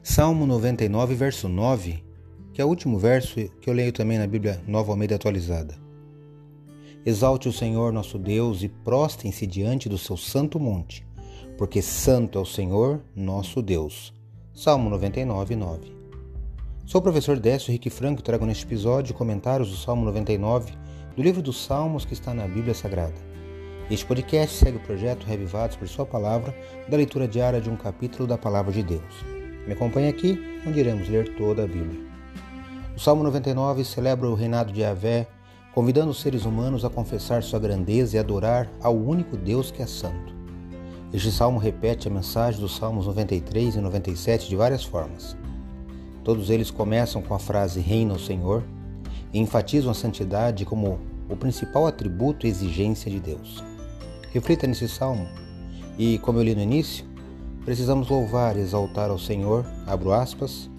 Salmo 99, verso 9, que é o último verso que eu leio também na Bíblia Nova Almeida atualizada. Exalte o Senhor nosso Deus e prostem-se diante do seu santo monte, porque santo é o Senhor nosso Deus. Salmo 99, 9. Sou o professor Décio Henrique Franco e trago neste episódio comentários do Salmo 99 do livro dos Salmos que está na Bíblia Sagrada. Este podcast segue o projeto Revivados por Sua Palavra, da leitura diária de um capítulo da Palavra de Deus. Me acompanhe aqui, onde iremos ler toda a Bíblia. O Salmo 99 celebra o reinado de Yahvé, convidando os seres humanos a confessar sua grandeza e adorar ao único Deus que é santo. Este salmo repete a mensagem dos Salmos 93 e 97 de várias formas. Todos eles começam com a frase Reina o Senhor e enfatizam a santidade como o principal atributo e exigência de Deus. Reflita nesse salmo e, como eu li no início, precisamos louvar e exaltar ao Senhor, abro aspas,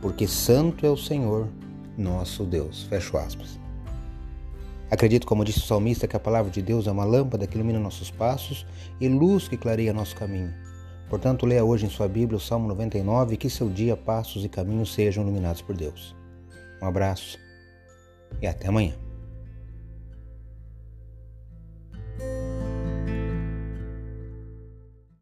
porque santo é o Senhor, nosso Deus, fecho aspas. Acredito, como disse o salmista, que a palavra de Deus é uma lâmpada que ilumina nossos passos e luz que clareia nosso caminho. Portanto, leia hoje em sua Bíblia o Salmo 99 e que seu dia, passos e caminhos sejam iluminados por Deus. Um abraço e até amanhã.